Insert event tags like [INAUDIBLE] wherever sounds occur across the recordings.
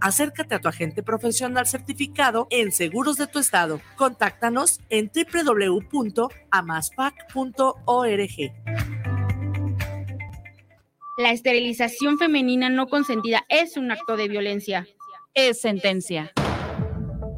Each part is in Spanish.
Acércate a tu agente profesional certificado en seguros de tu estado. Contáctanos en www.amaspac.org. La esterilización femenina no consentida es un acto de violencia. Es sentencia.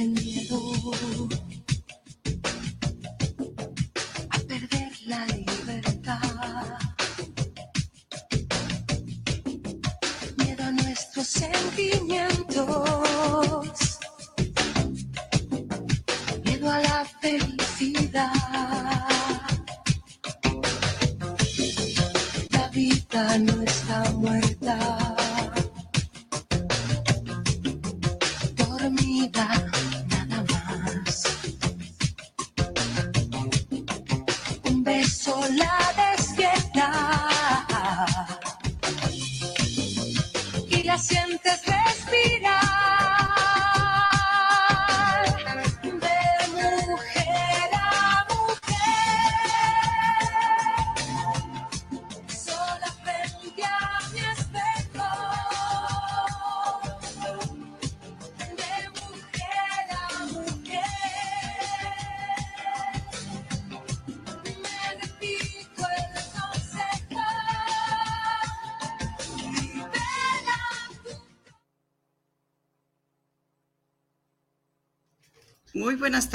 Miedo a perder la libertad. Miedo a nuestros sentimientos. Miedo a la felicidad. La vida no está muerta.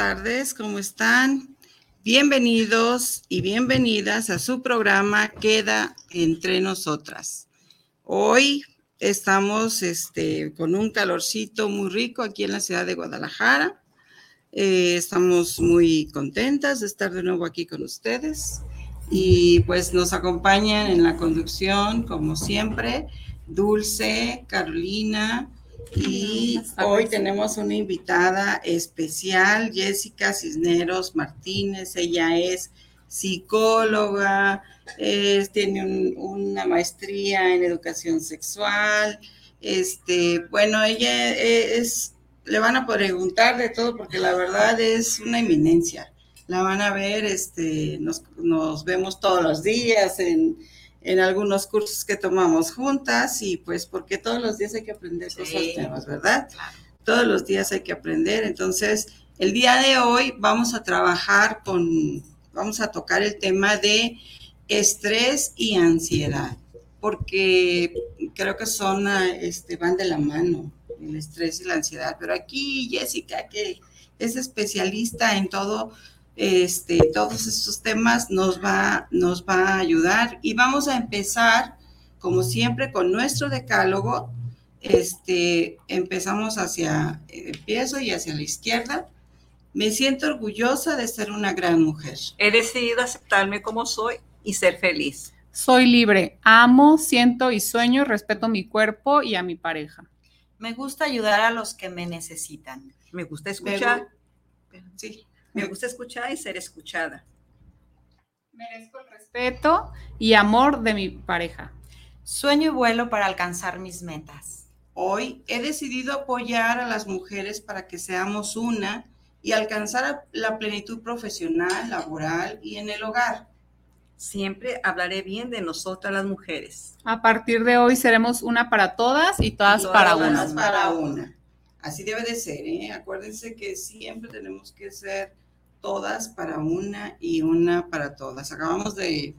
Tardes, ¿cómo están? Bienvenidos y bienvenidas a su programa Queda entre nosotras. Hoy estamos este, con un calorcito muy rico aquí en la ciudad de Guadalajara. Eh, estamos muy contentas de estar de nuevo aquí con ustedes y pues nos acompañan en la conducción, como siempre, Dulce, Carolina y hoy tenemos una invitada especial, Jessica Cisneros Martínez. Ella es psicóloga, es- tiene un- una maestría en educación sexual. Este, bueno, ella es, le van a preguntar de todo porque la verdad es una eminencia. La van a ver, este, nos, nos vemos todos los días en, en algunos cursos que tomamos juntas y pues porque todos los días hay que aprender cosas nuevas, ¿verdad? Todos los días hay que aprender. Entonces, el día de hoy vamos a trabajar con, vamos a tocar el tema de estrés y ansiedad, porque creo que son, este, van de la mano, el estrés y la ansiedad. Pero aquí Jessica, que es especialista en todo, este, todos estos temas, nos va, nos va a ayudar. Y vamos a empezar, como siempre, con nuestro decálogo. Este, empezamos hacia, empiezo y hacia la izquierda. Me siento orgullosa de ser una gran mujer. He decidido aceptarme como soy y ser feliz. Soy libre, amo, siento y sueño, respeto mi cuerpo y a mi pareja. Me gusta ayudar a los que me necesitan. Me gusta escuchar. Sí. Me gusta escuchar y ser escuchada. Merezco el respeto y amor de mi pareja. Sueño y vuelo para alcanzar mis metas. Hoy he decidido apoyar a las mujeres para que seamos una y alcanzar la plenitud profesional, laboral y en el hogar. Siempre hablaré bien de nosotras las mujeres. A partir de hoy seremos una para todas y todas, Todas para una. para una. Así debe de ser, ¿eh? Acuérdense que siempre tenemos que ser todas para una y una para todas. Acabamos de,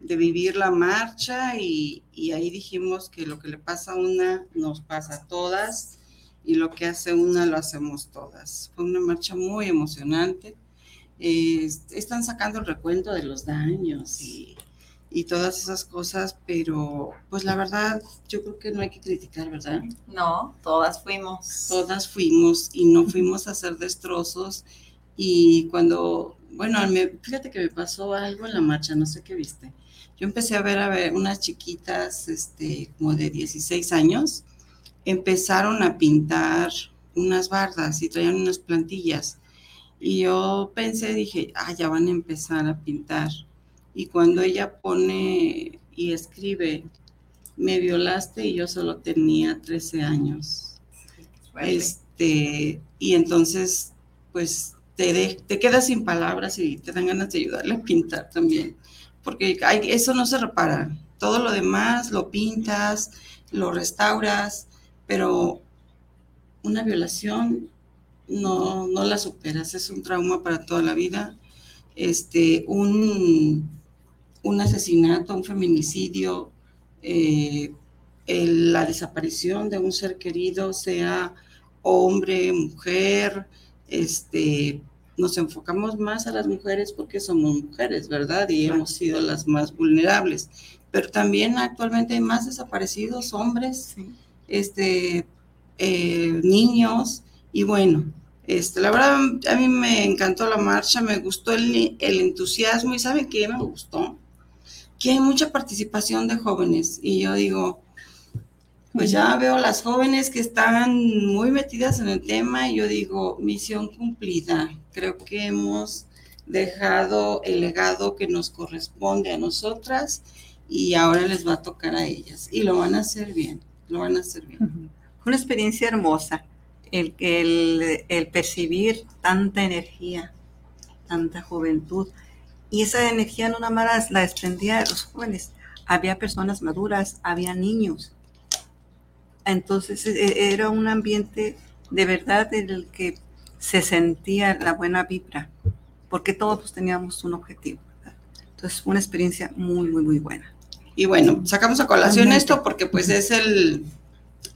de vivir la marcha y, y ahí dijimos que lo que le pasa a una nos pasa a todas. y lo que hace una lo hacemos todas. Fue una marcha muy emocionante. Eh, están sacando el recuento de los daños y, y todas esas cosas, pero pues la verdad yo creo que no hay que criticar, ¿verdad? No, todas fuimos. Todas fuimos y no fuimos a hacer destrozos y cuando, bueno, me, fíjate que me pasó algo en la marcha, no sé qué viste. Yo empecé a ver a ver unas chiquitas, este, como de 16 años, empezaron a pintar unas bardas y traían unas plantillas. Y yo pensé, dije, ah, ya van a empezar a pintar. Y cuando ella pone y escribe, me violaste y yo solo tenía 13 años. Este, y entonces, pues te, te quedas sin palabras y te dan ganas de ayudarle a pintar también, porque hay, eso no se repara. Todo lo demás lo pintas, lo restauras, pero una violación no, no la superas, es un trauma para toda la vida. Este, un, un asesinato, un feminicidio, eh, la desaparición de un ser querido, sea hombre, mujer, este, nos enfocamos más a las mujeres porque somos mujeres, ¿verdad? Y hemos sido las más vulnerables. Pero también actualmente hay más desaparecidos hombres, este, eh, niños, y bueno, este, la verdad a mí me encantó la marcha, me gustó el, el entusiasmo y ¿saben qué me gustó? que hay mucha participación de jóvenes y yo digo, pues ya veo las jóvenes que están muy metidas en el tema y yo digo, misión cumplida. Creo que hemos dejado el legado que nos corresponde a nosotras y ahora les va a tocar a ellas y lo van a hacer bien, lo van a hacer bien. Una experiencia hermosa, el, el, el percibir tanta energía, tanta juventud y esa energía no nada más la desprendía de los jóvenes, había personas maduras, había niños. Entonces e, e, era un ambiente de verdad en el que se sentía la buena vibra, porque todos teníamos un objetivo. Entonces fue una experiencia muy, muy, muy buena. Y bueno, sacamos a colación esto porque pues es el,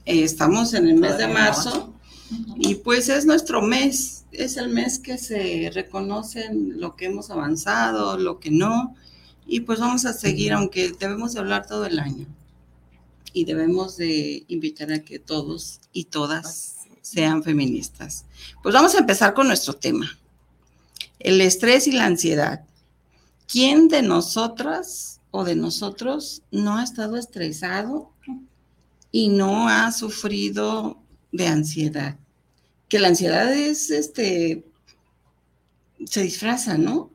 eh, estamos en el mes de marzo y pues es nuestro mes es el mes que se reconocen lo que hemos avanzado, lo que no, y pues vamos a seguir, aunque debemos de hablar todo el año. Y debemos de invitar a que todos y todas sean feministas. Pues vamos a empezar con nuestro tema. El estrés y la ansiedad. ¿Quién de nosotras o de nosotros no ha estado estresado y no ha sufrido de ansiedad? que la ansiedad es, este, se disfraza, ¿no?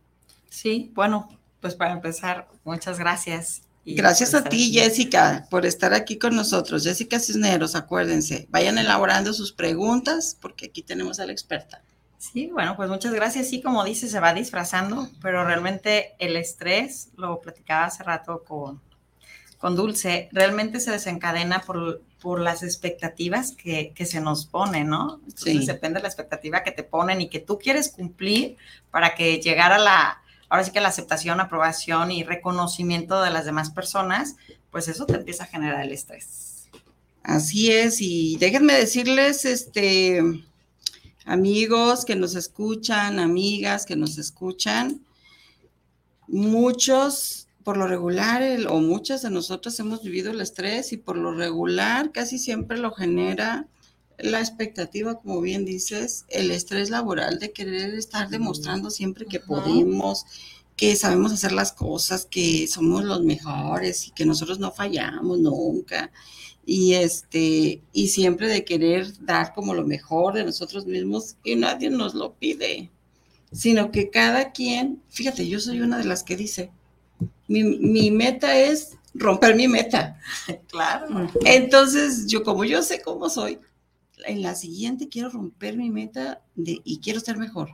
Sí, bueno, pues para empezar, muchas gracias. Gracias a ti, Jessica, por estar aquí con nosotros. Jessica Cisneros, acuérdense, vayan elaborando sus preguntas porque aquí tenemos a la experta. Sí, bueno, pues muchas gracias. Sí, como dice, se va disfrazando, pero realmente el estrés, lo platicaba hace rato con, con Dulce, realmente se desencadena por, por las expectativas que, se nos ponen, ¿no? Entonces depende de la expectativa que te ponen y que tú quieres cumplir para que llegara la, ahora sí que la aceptación, aprobación y reconocimiento de las demás personas, pues eso te empieza a generar el estrés. Así es, y déjenme decirles, este, amigos que nos escuchan, amigas que nos escuchan, muchos por lo regular, o muchas de nosotras hemos vivido el estrés y por lo regular casi siempre lo genera la expectativa, como bien dices, el estrés laboral de querer estar demostrando siempre que podemos, que sabemos hacer las cosas, que somos los mejores y que nosotros no fallamos nunca. Y este, y siempre de querer dar como lo mejor de nosotros mismos y nadie nos lo pide, sino que cada quien, fíjate, yo soy una de las que dice, mi, meta es romper mi meta. [LAUGHS] Claro. Entonces, yo como yo sé cómo soy, en la siguiente quiero romper mi meta de, y quiero ser mejor.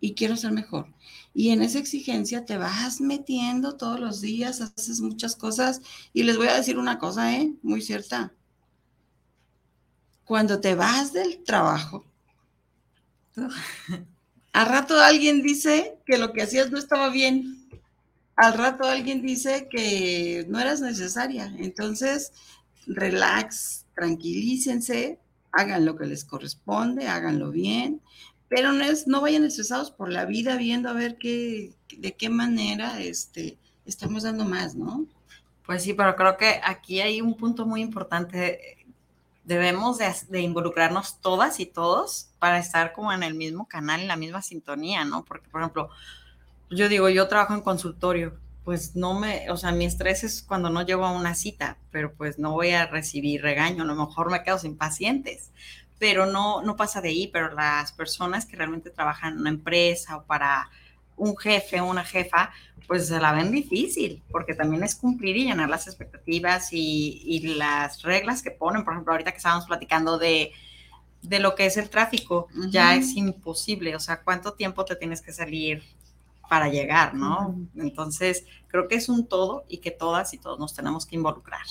Y quiero ser mejor. Y en esa exigencia te vas metiendo todos los días, haces muchas cosas. Y les voy a decir una cosa, ¿eh? Muy cierta. Cuando te vas del trabajo, [LAUGHS] a rato alguien dice que lo que hacías no estaba bien al rato alguien dice que no eras necesaria. Entonces, relax, tranquilícense hagan lo que les corresponde, háganlo bien, pero no, es, no vayan estresados por la vida viendo a ver qué, de qué manera este, estamos dando más, ¿no? Pues sí, pero creo que aquí hay un punto muy importante. Debemos de, involucrarnos todas y todos para estar como en el mismo canal, en la misma sintonía, ¿no? Porque, por ejemplo, yo digo, yo trabajo en consultorio, pues no me, o sea, mi estrés es cuando no llego a una cita, pero pues no voy a recibir regaño, a lo mejor me quedo sin pacientes, pero no, no pasa de ahí, pero las personas que realmente trabajan en una empresa o para un jefe o una jefa, pues se la ven difícil, porque también es cumplir y llenar las expectativas y, y las reglas que ponen, por ejemplo, ahorita que estábamos platicando de, de lo que es el tráfico, uh -huh. ya es imposible, o sea, ¿cuánto tiempo te tienes que salir para llegar, ¿no? Entonces, creo que es un todo y que todas y todos nos tenemos que involucrar.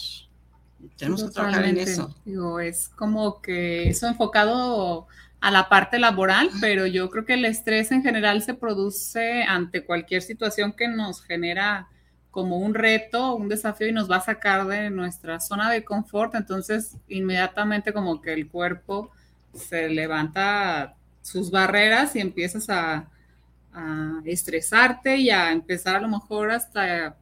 Tenemos que trabajar en eso. Digo, es como que eso enfocado a la parte laboral, pero yo creo que el estrés en general se produce ante cualquier situación que nos genera como un reto, un desafío y nos va a sacar de nuestra zona de confort. Entonces, inmediatamente como que el cuerpo se levanta sus barreras y empiezas a, a estresarte y a empezar a lo mejor hasta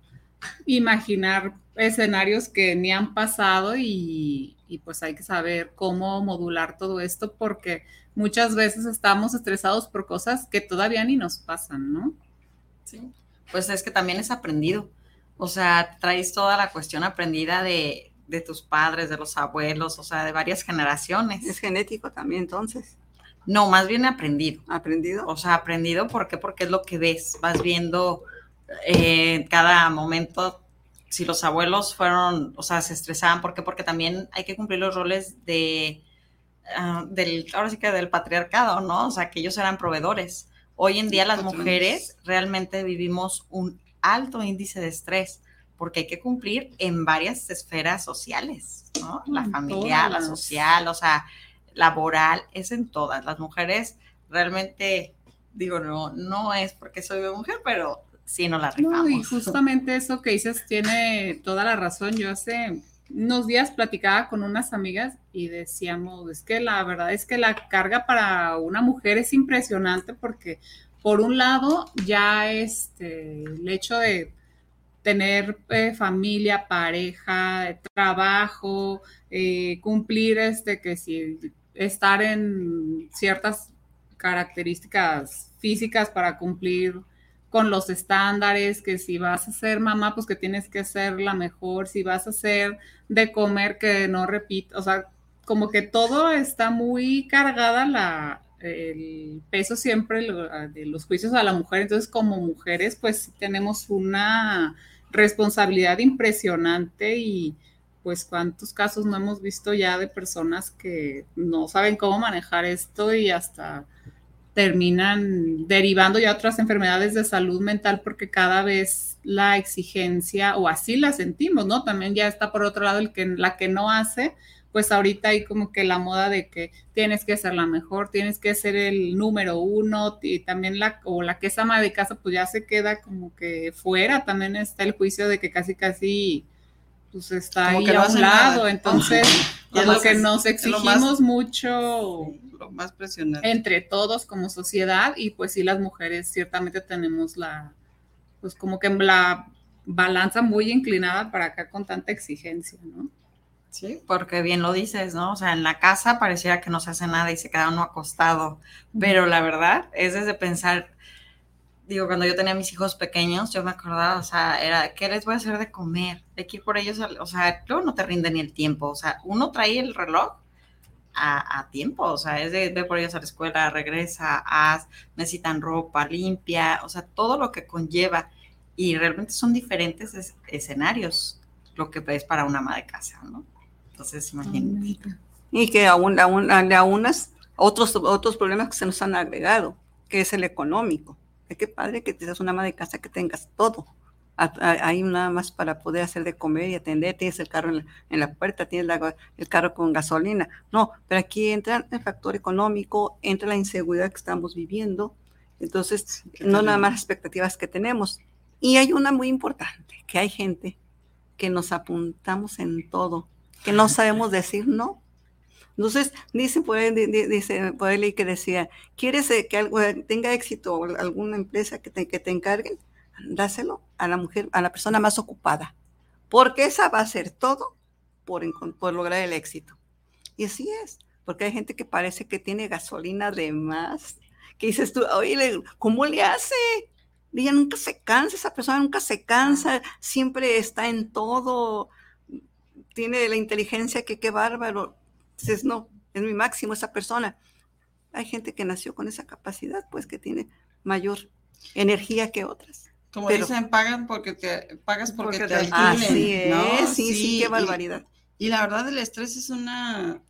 imaginar escenarios que ni han pasado y, y, pues hay que saber cómo modular todo esto porque muchas veces estamos estresados por cosas que todavía ni nos pasan, ¿no? Sí, pues es que también es aprendido. O sea, traes toda la cuestión aprendida de, de tus padres, de los abuelos, o sea, de varias generaciones. Es genético también entonces. No, más bien aprendido. ¿Aprendido? O sea, aprendido, ¿por qué? Porque es lo que ves, vas viendo eh, cada momento si los abuelos fueron, o sea, se estresaban, ¿por qué? Porque también hay que cumplir los roles de, uh, del, ahora sí que del patriarcado, ¿no? O sea, que ellos eran proveedores. Hoy en día las mujeres realmente vivimos un alto índice de estrés porque hay que cumplir en varias esferas sociales, ¿no? La familiar, la social, o sea, laboral, es en todas. Las mujeres realmente, digo, no, no es porque soy mujer, pero sí no la rifamos. No, y justamente eso que dices tiene toda la razón. Yo hace unos días platicaba con unas amigas y decíamos, es que la verdad es que la carga para una mujer es impresionante porque por un lado ya este, el hecho de tener eh, familia, pareja, trabajo, eh, cumplir este que si estar en ciertas características físicas para cumplir con los estándares, que si vas a ser mamá, pues que tienes que ser la mejor, si vas a ser de comer, que no repito, o sea, como que todo está muy cargada la, el peso siempre de los juicios a la mujer, entonces como mujeres pues tenemos una responsabilidad impresionante y pues cuántos casos no hemos visto ya de personas que no saben cómo manejar esto y hasta terminan derivando ya otras enfermedades de salud mental porque cada vez la exigencia, o así la sentimos, ¿no? También ya está por otro lado el que, la que no hace, pues ahorita hay como que la moda de que tienes que ser la mejor, tienes que ser el número uno, y también la, o la que es ama de casa, pues ya se queda como que fuera, también está el juicio de que casi, casi, pues está como ahí a un lado, nada. entonces como [LAUGHS] que, nos exigimos más, mucho lo más presionante. entre todos como sociedad y pues sí las mujeres ciertamente tenemos la, pues como que la balanza muy inclinada para acá con tanta exigencia, ¿no? Sí, porque bien lo dices, ¿no? O sea, en la casa pareciera que no se hace nada y se queda uno acostado, pero la verdad es desde pensar, digo, cuando yo tenía mis hijos pequeños, yo me acordaba, o sea, era, ¿qué les voy a hacer de comer? Hay que ir por ellos, o sea, luego no te rinde ni el tiempo, o sea, uno trae el reloj a, a tiempo, o sea, es de ve por ellos a la escuela, regresa, haz, necesitan ropa limpia, o sea, todo lo que conlleva, y realmente son diferentes es, escenarios lo que es para una ama de casa, ¿no? Entonces, imagínate. Y que aún, aún, aún otros, otros problemas que se nos han agregado, que es el económico. Que padre que te seas una ama de casa que tengas todo. Hay nada más para poder hacer de comer y atender. Tienes el carro en la, en la puerta, tienes la, el carro con gasolina. No, pero aquí entra el factor económico, entra la inseguridad que estamos viviendo. Entonces, no nada más las expectativas que tenemos. Y hay una muy importante, que hay gente que nos apuntamos en todo, que no sabemos decir no. Entonces, dice por ahí, di- di- dice por ahí que decía, ¿quieres eh, que algo, eh, tenga éxito alguna empresa que te, que te encarguen? Dáselo a la mujer, a la persona más ocupada, porque esa va a hacer todo por, por lograr el éxito. Y así es, porque hay gente que parece que tiene gasolina de más, que dices tú, oye, ¿cómo le hace? Ella nunca se cansa, esa persona nunca se cansa, siempre está en todo, tiene la inteligencia que qué bárbaro. Dices, no, es mi máximo esa persona. Hay gente que nació con esa capacidad, pues que tiene mayor energía que otras. Como Pero- dicen, pagan porque te pagas porque, Porque te alquilen. Así es, ¿no? sí, sí, qué y- barbaridad. Y, la verdad, el estrés es una.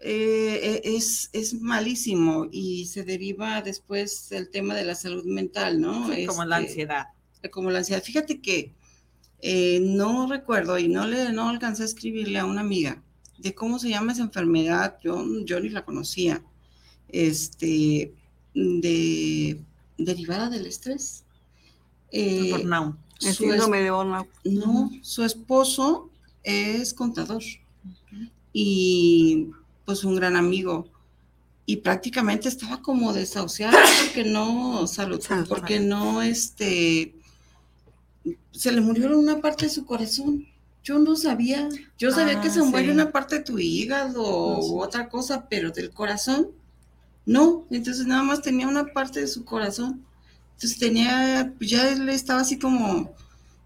eh, es, es malísimo y se deriva después del tema de la salud mental, ¿no? Sí, como la Este, ansiedad. como la ansiedad. Fíjate que eh, no recuerdo y no le no alcancé a escribirle a una amiga de cómo se llama esa enfermedad. Yo, yo ni la conocía. Este, de derivada del estrés. Eh, Burnout. El síndrome de burnout. no, su esposo es contador y pues un gran amigo. Y prácticamente estaba como desahuciado porque no, Salud. porque no, este, se le murió una parte de su corazón. Yo no sabía, yo sabía que Ah, se muere sí. una parte de tu hígado No, sí. u otra cosa, pero del corazón, no. Entonces nada más tenía una parte de su corazón. Entonces tenía, ya él estaba así como,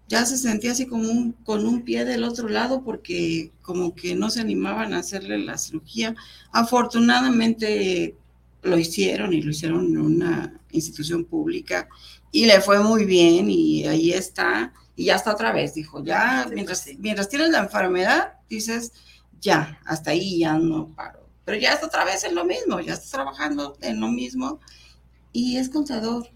ya se sentía así como un, con un pie del otro lado porque como que no se animaban a hacerle la cirugía. Afortunadamente lo hicieron y lo hicieron en una institución pública y le fue muy bien y ahí está y ya está otra vez, dijo, ya Sí, mientras, sí. mientras tienes la enfermedad, dices, ya, hasta ahí ya no paro. Pero ya está otra vez en lo mismo, ya estás trabajando en lo mismo y es contador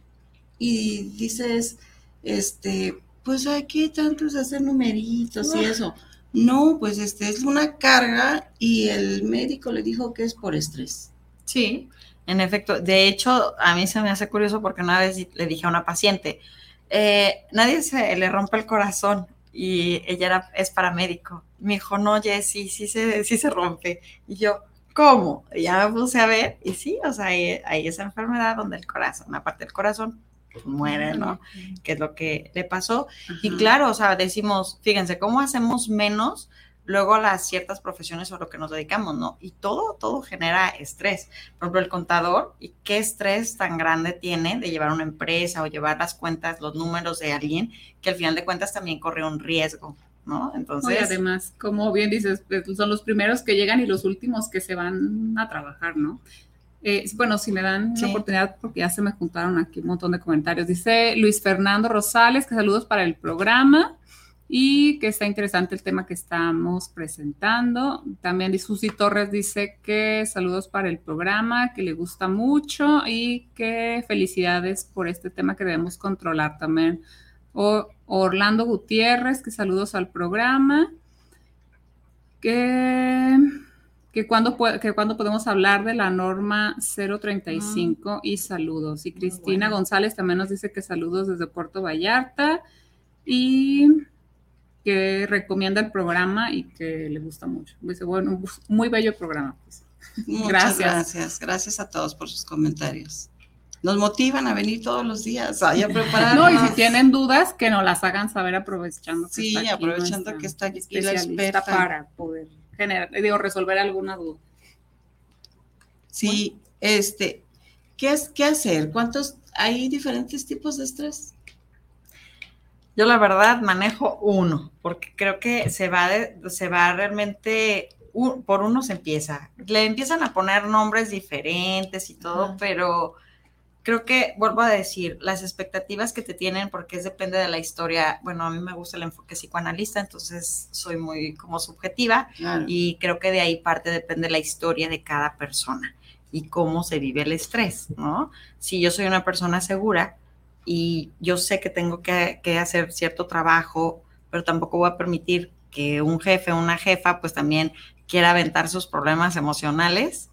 y dices, este, pues aquí tantos hacer numeritos y eso. No, pues este es una carga y el médico le dijo que es por estrés. Sí, en efecto. De hecho, a mí se me hace curioso porque una vez le dije a una paciente, eh, nadie se le rompe el corazón y ella era, es paramédico. Me dijo, no, Jessy, sí se, sí se rompe. Y yo, ¿cómo? Y ya me puse a ver y sí, o sea, hay, hay esa enfermedad donde el corazón, una parte del corazón pues, muere, ¿no? Que es lo que le pasó. Y claro, o sea, decimos, fíjense, ¿cómo hacemos menos luego las ciertas profesiones o lo que nos dedicamos, ¿no? Y todo, todo genera estrés. Por ejemplo, el contador, ¿y qué estrés tan grande tiene de llevar una empresa o llevar las cuentas, los números de alguien, que al final de cuentas también corre un riesgo, ¿no? No, y Entonces, además, como bien dices, pues, son los primeros que llegan y los últimos que se van a trabajar, ¿no? Eh, bueno, si me dan Sí. la oportunidad, porque ya se me juntaron aquí un montón de comentarios. Dice Luis Fernando Rosales que saludos para el programa y que está interesante el tema que estamos presentando. También Susi Torres dice que saludos para el programa, que le gusta mucho y que felicidades por este tema que debemos controlar también. O Orlando Gutiérrez, que saludos al programa. Que, que, cuando, que cuando podemos hablar de la norma 035 y saludos. Y Cristina bueno. González también nos dice que saludos desde Puerto Vallarta y que recomienda el programa y que le gusta mucho. Dice, bueno, muy bello programa. pues. [LAUGHS] Muchas Gracias. gracias. gracias. a todos por sus comentarios. Nos motivan a venir todos los días, a preparar. No, y si tienen dudas, que nos las hagan saber aprovechando que Sí, está aquí aprovechando que está aquí la experta. para poder generar, digo, resolver alguna duda. Sí, este, ¿qué, es, ¿qué hacer? ¿Cuántos? Hay diferentes tipos de estrés. Yo la verdad manejo uno, porque creo que se va, de- se va realmente, por uno se empieza. Le empiezan a poner nombres diferentes y todo, Ajá. pero creo que, vuelvo a decir, las expectativas que te tienen, porque es depende de la historia, bueno, a mí me gusta el enfoque psicoanalista, entonces soy muy como subjetiva Claro. y creo que de ahí parte depende la historia de cada persona y cómo se vive el estrés, ¿no? Si yo soy una persona segura y yo sé que tengo que, hacer cierto trabajo, pero tampoco voy a permitir que un jefe una jefa pues también quiera aventar sus problemas emocionales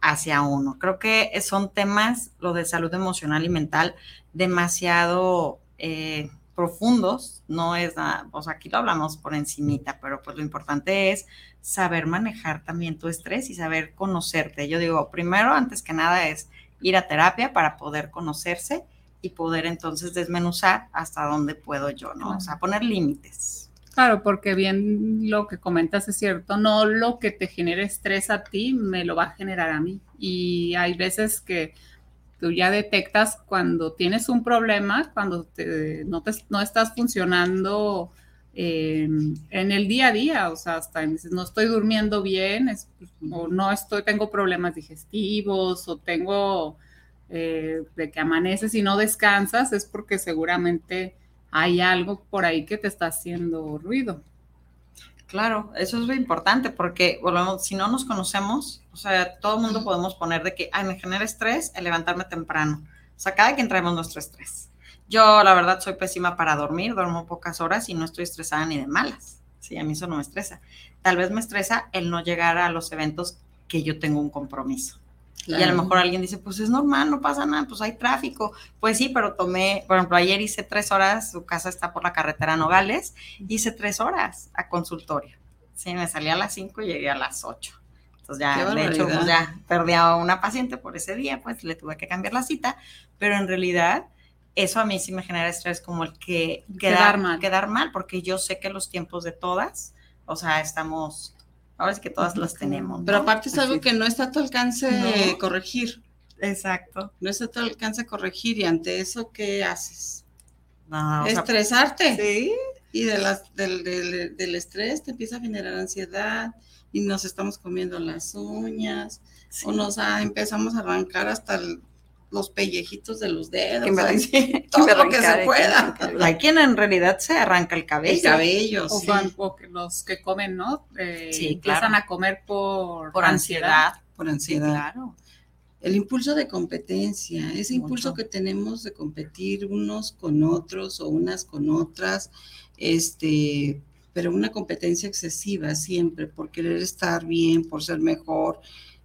hacia uno. Creo que son temas, lo de salud emocional y mental, demasiado eh, profundos, no es nada, o sea, aquí lo hablamos por encimita, pero pues lo importante es saber manejar también tu estrés y saber conocerte. Yo digo, primero, antes que nada, es ir a terapia para poder conocerse y poder entonces desmenuzar hasta dónde puedo yo, ¿no? O sea, poner límites. Claro, porque bien lo que comentas es cierto, no lo que te genere estrés a ti me lo va a generar a mí. Y hay veces que tú ya detectas cuando tienes un problema, cuando te- no, te- no estás funcionando eh, en el día a día, o sea, hasta dices, no estoy durmiendo bien, es- o no estoy, tengo problemas digestivos, o tengo eh, de que amaneces y no descansas, es porque seguramente hay algo por ahí que te está haciendo ruido. Claro, eso es muy importante porque si no nos conocemos, o sea, todo el mundo podemos poner de que, ay, me genera estrés el levantarme temprano. O sea, cada quien traemos nuestro estrés. Yo, la verdad, soy pésima para dormir, duermo pocas horas y no estoy estresada ni de malas. Sí, a mí eso no me estresa. Tal vez me estresa el no llegar a los eventos que yo tengo un compromiso. Y a lo mejor alguien dice, pues es normal, no pasa nada, pues hay tráfico. Pues sí, pero tomé, por ejemplo, ayer hice tres horas, su casa está por la carretera Nogales, hice tres horas a consultorio. Sí, me salí a las cinco y llegué a las ocho. Entonces ya, de hecho, pues ya perdí a una paciente por ese día, pues le tuve que cambiar la cita, pero en realidad eso a mí sí me genera estrés como el que Quedar quedar, mal. quedar mal, porque yo sé que los tiempos de todas, o sea, estamos, ahora es que todas los tenemos. Pero aparte es algo Así. que no está a tu alcance No. corregir. Exacto. No está a tu alcance corregir. Y ante eso, ¿qué haces? No, o sea, Estresarte. sí. Y de las, del, del- del estrés te empieza a generar ansiedad y nos estamos comiendo las uñas Sí. o nos ah, empezamos a arrancar hasta el- los pellejitos de los dedos. Que me- ay, sí, [LAUGHS] que todo me lo que se pueda. Hay quien en realidad se arranca el cabello. el cabello, O, sí. cuan- o que los que comen, ¿no? Eh, Sí, empiezan claro. a comer por, Por ansiedad. por ansiedad. claro. El impulso de competencia, ese impulso que tenemos de competir unos con otros o unas con otras, este, pero una competencia excesiva siempre por querer estar bien, por ser mejor,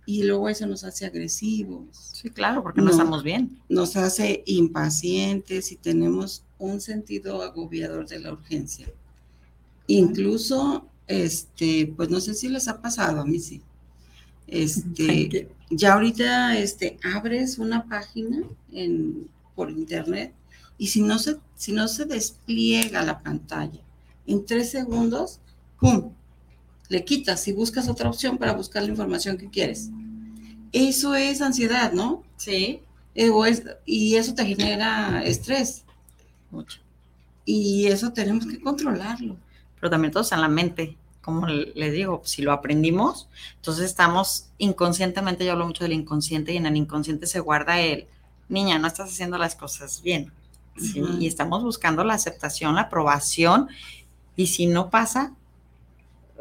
y luego eso nos hace agresivos, Sí, claro, porque no, estamos bien. nos hace impacientes y tenemos un sentido agobiador de la urgencia. Incluso, este, pues no sé si les ha pasado, a mí sí. Este, ya ahorita este, abres una página en, por internet y si no, se, si no se despliega la pantalla en tres segundos, ¡pum! Le quitas y buscas otra opción para buscar la información que quieres. Eso es ansiedad, ¿no? Sí. Eh, es- y eso te genera estrés Mucho. y eso tenemos que controlarlo. Pero también todo está en la mente. Como le- les digo, si lo aprendimos, entonces estamos inconscientemente, yo hablo mucho del inconsciente y en el inconsciente se guarda el, niña, no estás haciendo las cosas bien. Y estamos buscando la aceptación, la aprobación. Y si no pasa,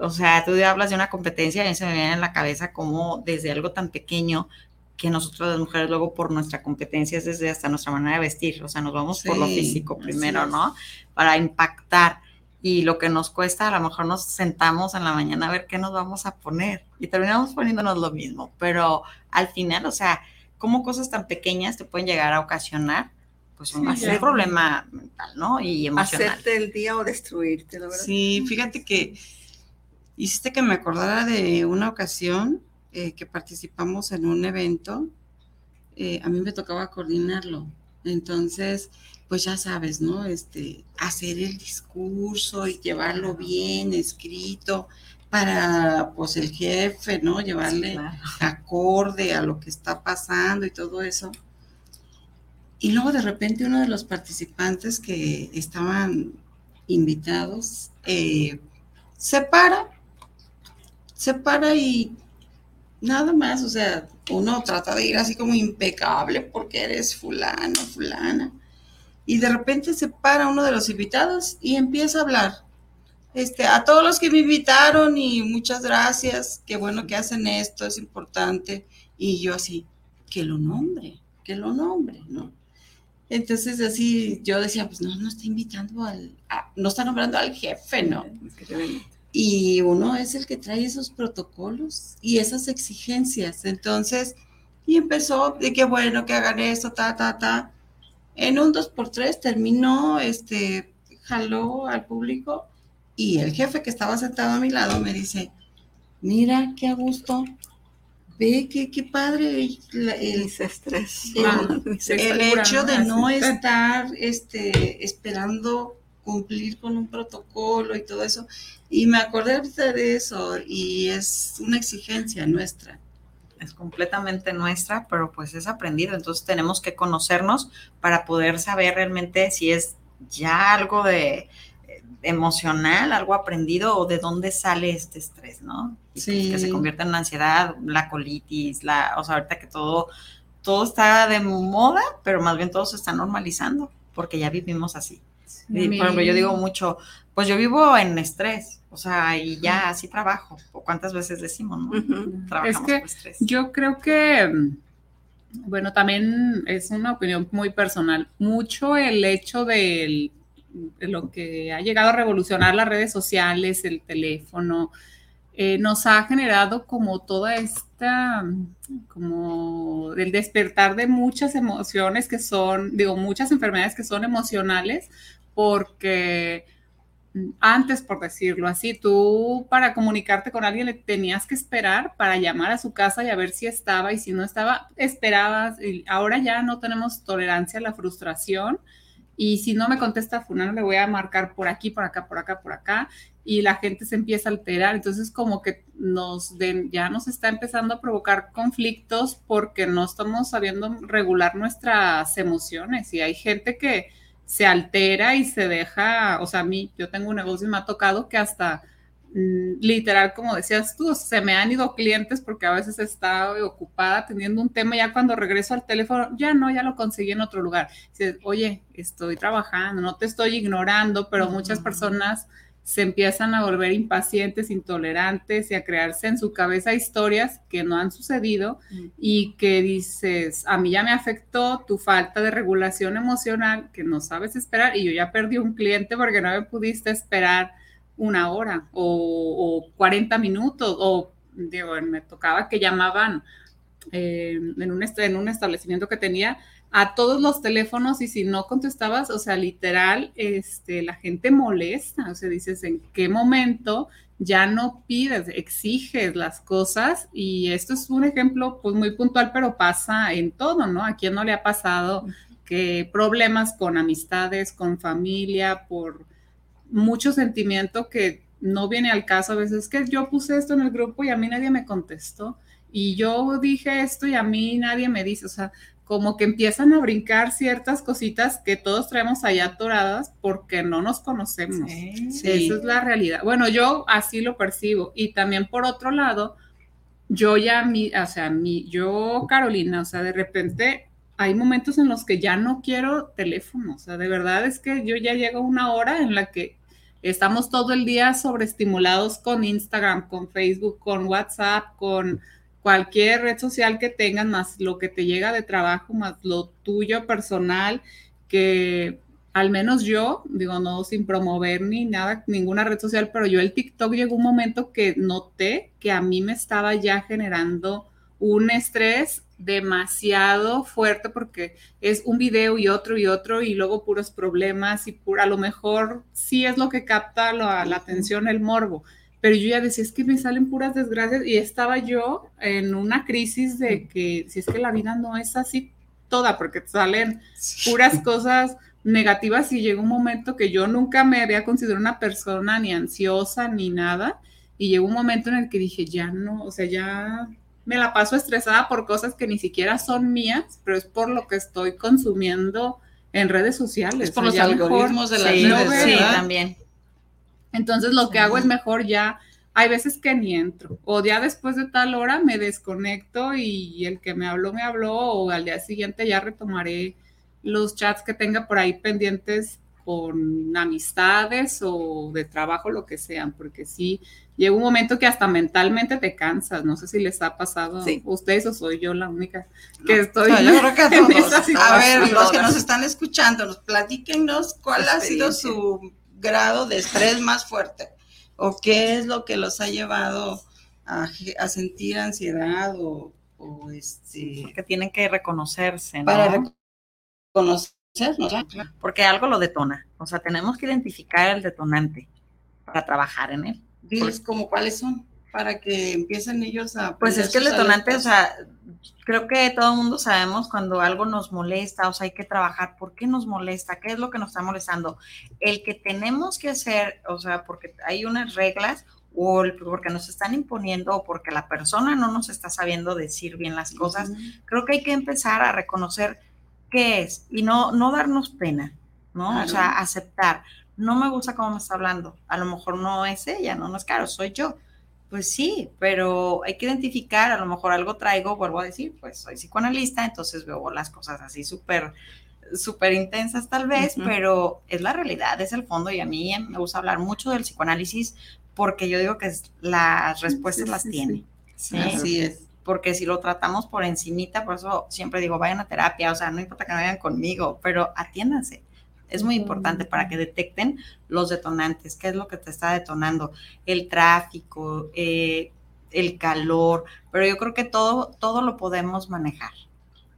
o sea, tú hablas de una competencia y se me viene en la cabeza como desde algo tan pequeño que nosotros las mujeres luego por nuestra competencia es desde hasta nuestra manera de vestir, o sea, nos vamos por lo Sí, físico primero. ¿no? Para impactar. Y lo que nos cuesta, a lo mejor nos sentamos en la mañana a ver qué nos vamos a poner y terminamos poniéndonos lo mismo, pero al final, o sea, cómo cosas tan pequeñas te pueden llegar a ocasionar pues un, Sí, problema mental, ¿no? Y emocional. Hacerte el día o destruirte, la verdad. Sí, fíjate que hiciste que me acordara de una ocasión eh, que participamos en un evento. eh, a mí me tocaba coordinarlo. Entonces, pues ya sabes, ¿no? Este, hacer el discurso y llevarlo bien escrito para, pues, el jefe, ¿no? Llevarle Claro. acorde a lo que está pasando y todo eso. Y luego de repente uno de los participantes que estaban invitados eh, se para, se para y nada más, o sea, uno trata de ir así como impecable porque eres fulano, fulana. Y de repente se para uno de los invitados y empieza a hablar. Este, a todos los que me invitaron y muchas gracias, qué bueno que hacen esto, es importante. Y yo así, que lo nombre, que lo nombre, ¿no? Entonces así yo decía, pues no, no está invitando al, no está nombrando al jefe, ¿no? Y uno es el que trae esos protocolos y esas exigencias. Entonces, y empezó de que bueno, que hagan esto, ta, ta, ta. En un 2x3 terminó este, jaló al público y el jefe que estaba sentado a mi lado me dice, mira qué a gusto, ve qué, qué padre la- el, Dice estrés. el- [LAUGHS] el hecho de no estar este, esperando cumplir con un protocolo y todo eso. Y me acordé ahorita de eso y es una exigencia nuestra. es completamente nuestra, pero pues es aprendido. Entonces tenemos que conocernos para poder saber realmente si es ya algo de eh, emocional, algo aprendido o de dónde sale este estrés, ¿no? Y Sí. que, se convierte en ansiedad, la colitis, la, o sea, ahorita que todo, todo está de moda, pero más bien todo se está normalizando porque ya vivimos así. Por ejemplo, yo digo mucho, pues yo vivo en estrés, o sea, y ya así trabajo. ¿O cuántas veces decimos, no? Ujú. Trabajamos que por estrés. Yo creo que, bueno, también es una opinión muy personal. Mucho el hecho del- de lo que ha llegado a revolucionar las redes sociales, el teléfono, eh, nos ha generado como toda esta, como el despertar de muchas emociones que son, digo, muchas enfermedades que son emocionales, porque antes, por decirlo así, tú para comunicarte con alguien le tenías que esperar para llamar a su casa y a ver si estaba y si no estaba, esperabas. Y ahora ya no tenemos tolerancia a la frustración y si no me contesta fulano le voy a marcar por aquí, por acá, por acá, por acá y la gente se empieza a alterar. Entonces como que nos ya nos está empezando a provocar conflictos porque no estamos sabiendo regular nuestras emociones y hay gente que se altera y se deja, o sea, a mí, yo tengo un negocio y me ha tocado que hasta mm, literal, como decías tú, se me han ido clientes porque a veces estaba ocupada teniendo un tema, ya cuando regreso al teléfono, ya no, ya lo conseguí en otro lugar. Dices, oye, estoy trabajando, no te estoy ignorando, pero muchas personas se empiezan a volver impacientes, intolerantes y a crearse en su cabeza historias que no han sucedido y que dices, a mí ya me afectó tu falta de regulación emocional, que no sabes esperar y yo ya perdí un cliente porque no me pudiste esperar una hora o, o 40 minutos o digo, me tocaba que llamaban eh, en, un en un establecimiento que tenía a todos los teléfonos y si no contestabas, o sea, literal, este, la gente molesta, o sea, dices, ¿en qué momento ya no pides, exiges las cosas? Y esto es un ejemplo pues muy puntual, pero pasa en todo, ¿no? ¿A quién no le ha pasado que problemas con amistades, con familia, por mucho sentimiento que no viene al caso a veces, es que yo puse esto en el grupo y a mí nadie me contestó, y yo dije esto y a mí nadie me dice, o sea, como que empiezan a brincar ciertas cositas que todos traemos allá atoradas porque no nos conocemos. Sí. Esa es la realidad. Bueno, yo así lo percibo. Y también por otro lado, yo ya, mi, o sea, mi, yo, Carolina, o sea, de repente hay momentos en los que ya no quiero teléfono. O sea, de verdad es que yo ya llego a una hora en la que estamos todo el día sobreestimulados con Instagram, con Facebook, con WhatsApp, con cualquier red social que tengas, más lo que te llega de trabajo, más lo tuyo personal, que al menos yo, digo, no sin promover ni nada, ninguna red social, pero yo el TikTok llegó un momento que noté que a mí me estaba ya generando un estrés demasiado fuerte porque es un video y otro y otro y luego puros problemas y pura, a lo mejor sí es lo que capta la, la atención, el morbo, pero yo ya decía, es que me salen puras desgracias y estaba yo en una crisis de que si es que la vida no es así toda, porque te salen puras [LAUGHS] cosas negativas y llegó un momento que yo nunca me había considerado una persona ni ansiosa ni nada y llegó un momento en el que dije, ya no, o sea, ya me la paso estresada por cosas que ni siquiera son mías, pero es por lo que estoy consumiendo en redes sociales. Es por O los mejor algoritmos de las Sí, no redes, veo. sí, ¿verdad? también. Entonces lo que hago es mejor ya, hay veces que ni entro, o ya después de tal hora me desconecto y el que me habló, me habló, o al día siguiente ya retomaré los chats que tenga por ahí pendientes con amistades o de trabajo, lo que sean, porque sí, llega un momento que hasta mentalmente te cansas, no sé si les ha pasado Sí. a ustedes o soy yo la única que estoy. No, yo creo que a [LAUGHS] en todos. A ver, los que nos están escuchando, nos platíquenos cuál ha sido su grado de estrés más fuerte o qué es lo que los ha llevado a, sentir ansiedad o, o este Que tienen que reconocerse, ¿no? para reconocer porque algo lo detona. O sea, tenemos que identificar el detonante para trabajar en él. Diles como cuáles son, para que empiecen ellos a... Pues es que el detonante, o sea, creo que todo el mundo sabemos cuando algo nos molesta, o sea, hay que trabajar, ¿por qué nos molesta? ¿Qué es lo que nos está molestando? El que tenemos que hacer, o sea, porque hay unas reglas o porque nos están imponiendo o porque la persona no nos está sabiendo decir bien las cosas, creo que hay que empezar a reconocer qué es y no, no darnos pena, ¿no? O sea, aceptar. No me gusta cómo me está hablando. A lo mejor no es ella, no, no es caro, soy yo. Pues sí, pero hay que identificar, a lo mejor algo traigo, vuelvo a decir, pues soy psicoanalista, entonces veo las cosas así súper, súper intensas tal vez, pero es la realidad, es el fondo y a mí me gusta hablar mucho del psicoanálisis porque yo digo que las respuestas las tiene. Así es. Porque si lo tratamos por encimita, por eso siempre digo, vayan a terapia, o sea, no importa que no vayan conmigo, pero atiéndanse. Es muy importante para que detecten los detonantes, qué es lo que te está detonando, el tráfico, eh, el calor, pero yo creo que todo, todo lo podemos manejar,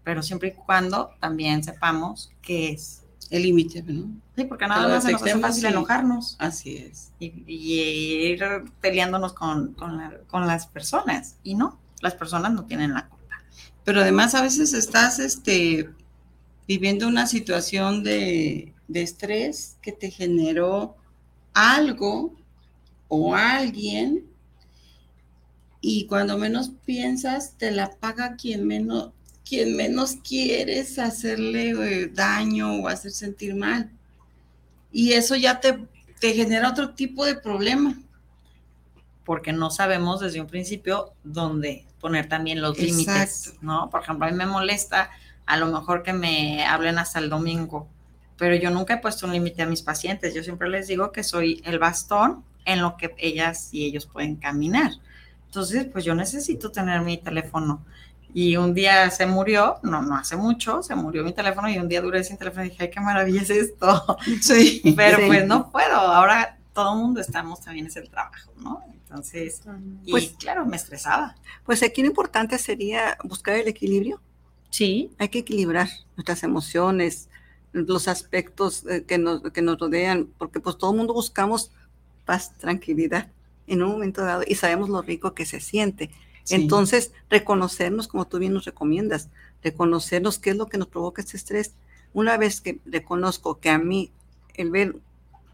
pero siempre y cuando también sepamos qué es. El límite, ¿no? Sí, porque nada más se nos hace fácil enojarnos. Así es. Y, ir peleándonos con, con las personas. Y no, las personas no tienen la culpa. Pero además a veces estás este, viviendo una situación de, de estrés que te generó algo o alguien y cuando menos piensas te la paga quien menos quien menos quieres hacerle eh, daño o hacer sentir mal. Y eso ya te, te genera otro tipo de problema. Porque no sabemos desde un principio dónde poner también los límites, ¿no? Por ejemplo, a mí me molesta a lo mejor que me hablen hasta el domingo, pero yo nunca he puesto un límite a mis pacientes. Yo siempre les digo que soy el bastón en lo que ellas y ellos pueden caminar. Entonces, pues yo necesito tener mi teléfono. Y un día se murió, no, no hace mucho, se murió mi teléfono y un día duré sin teléfono y dije, ay, qué maravilla es esto. [LAUGHS] Sí. Pero pues no puedo, ahora todo el mundo estamos también es el trabajo, ¿no? Entonces, y Pues- claro, me estresaba. Pues aquí lo importante sería buscar el equilibrio. Sí. Hay que equilibrar nuestras emociones, los aspectos eh, que nos, que nos rodean, porque pues todo el mundo buscamos paz, tranquilidad en un momento dado y sabemos lo rico que se siente. Sí. Entonces, reconocernos, como tú bien nos recomiendas, reconocernos qué es lo que nos provoca este estrés. Una vez que reconozco que a mí el ver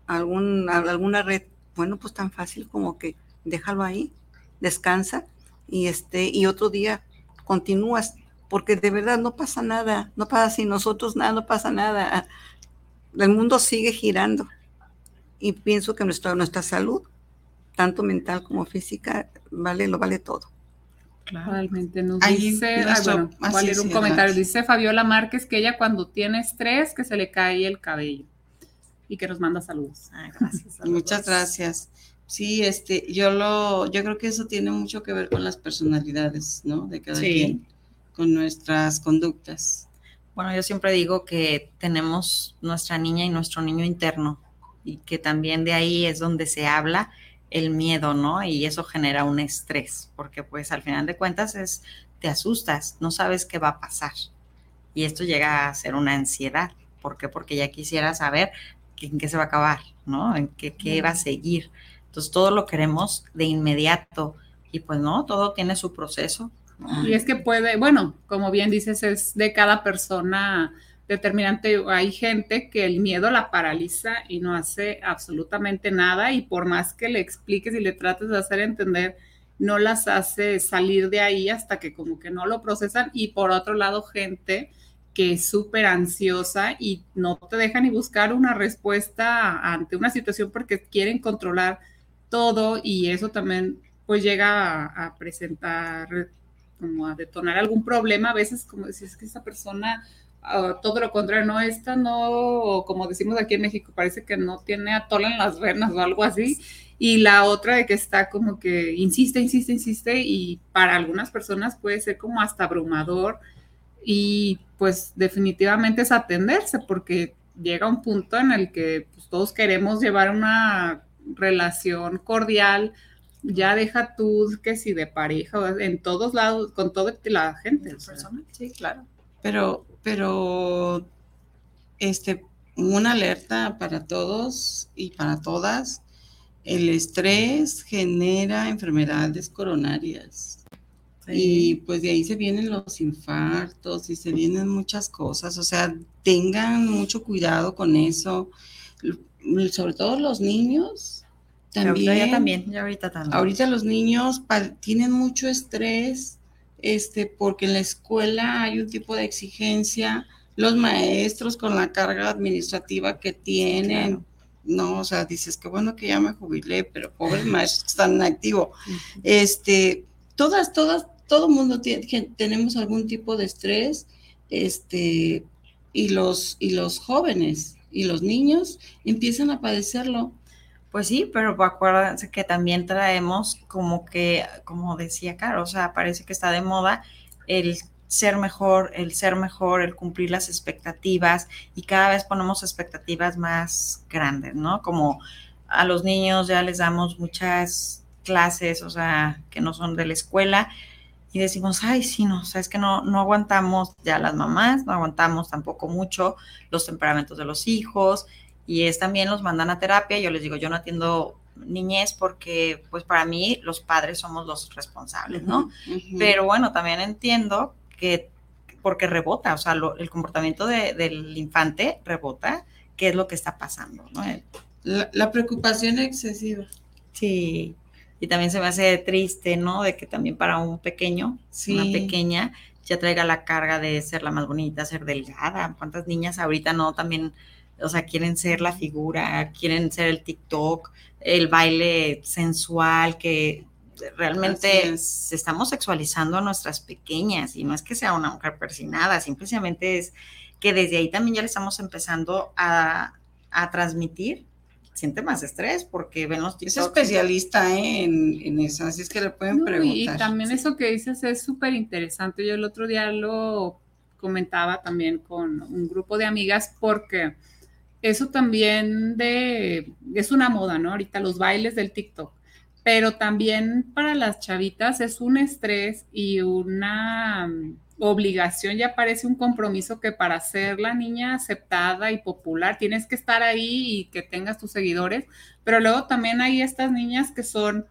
algún, alguna red, bueno, pues tan fácil como que déjalo ahí, descansa y este y otro día continúas, porque de verdad no pasa nada, no pasa sin nosotros nada, no pasa nada. El mundo sigue girando y pienso que nuestra nuestra salud, tanto mental como física, vale lo vale todo. Realmente nos Ahí dice, ah, nuestro- bueno, voy a leer un sí, comentario, adelante. dice Fabiola Márquez que ella cuando tiene estrés que se le cae el cabello y que nos manda saludos. Ah, gracias. Muchas gracias. Sí, este, yo lo, yo creo que eso tiene mucho que ver con las personalidades, ¿no? De cada Sí. quien, con nuestras conductas. Bueno, yo siempre digo que tenemos nuestra niña y nuestro niño interno y que también de ahí es donde se habla el miedo, ¿no? Y eso genera un estrés, porque pues al final de cuentas es, te asustas, no sabes qué va a pasar. Y esto llega a ser una ansiedad. ¿Por qué? Porque ya quisiera saber en qué se va a acabar, ¿no? En qué, qué va a seguir. Entonces todo lo queremos de inmediato y pues no, todo tiene su proceso. Y es que puede, bueno, como bien dices, es de cada persona determinante. Hay gente que el miedo la paraliza y no hace absolutamente nada y por más que le expliques y le trates de hacer entender, no las hace salir de ahí hasta que como que no lo procesan. Y por otro lado, gente que es súper ansiosa y no te deja ni buscar una respuesta ante una situación porque quieren controlar todo y eso también pues llega a, a presentar como a detonar algún problema, a veces como decís que esa persona, ah, todo lo contrario, no, esta no, como decimos aquí en México, parece que no tiene atola en las venas o algo así, y la otra de que está como que insiste, insiste, insiste, y para algunas personas puede ser como hasta abrumador, y pues definitivamente es atenderse, porque llega un punto en el que pues, todos queremos llevar una relación cordial, ya deja tú que si de pareja, en todos lados, con toda la gente. o sea. Sí, claro. Pero, pero este, una alerta para todos y para todas. El estrés genera enfermedades coronarias. Y pues de ahí se vienen los infartos y se vienen muchas cosas. O sea, tengan mucho cuidado con eso. Sobre todo los niños. También. Ahorita ya también, ya ahorita también. Ahorita los niños tienen mucho estrés, este, porque en la escuela hay un tipo de exigencia, los maestros con la carga administrativa que tienen, no, o sea, dices que bueno que ya me jubilé, pero pobres maestros que están en activo. Este, todas, todas, todo mundo tiene, tenemos algún tipo de estrés, este, y los, y los jóvenes y los niños empiezan a padecerlo. Pues sí, pero acuérdense que también traemos como que, como decía Caro, o sea, parece que está de moda el ser mejor, el ser mejor, el cumplir las expectativas y cada vez ponemos expectativas más grandes, ¿no? Como a los niños ya les damos muchas clases, o sea, que no son de la escuela y decimos, ay, sí, no, o sea, es que no, no aguantamos ya las mamás, no aguantamos tampoco mucho los temperamentos de los hijos y es también los mandan a terapia. Yo les digo, yo no atiendo niñez porque pues para mí los padres somos los responsables, ¿no? Pero bueno, también entiendo que porque rebota, o sea, lo- el comportamiento de- del infante rebota, qué es lo que está pasando, ¿no? La, la preocupación excesiva. Sí, y también se me hace triste, ¿no? De que también para un pequeño, Sí. una pequeña, ya traiga la carga de ser la más bonita, ser delgada. ¿Cuántas niñas ahorita no también, o sea, quieren ser la figura, quieren ser el TikTok, el baile sensual, que realmente es. estamos sexualizando a nuestras pequeñas y no es que sea una mujer persinada, simplemente es que desde ahí también ya le estamos empezando a, a transmitir siente más estrés porque ven los Es TikToks. especialista ¿eh? en, en eso, así es que le pueden No, preguntar. y también eso que dices es súper interesante. Yo el otro día lo comentaba también con un grupo de amigas porque eso también es una moda, ¿no? Ahorita los bailes del TikTok, pero también para las chavitas es un estrés y una mm, obligación, ya parece un compromiso que para ser la niña aceptada y popular tienes que estar ahí y que tengas tus seguidores, pero luego también hay estas niñas que son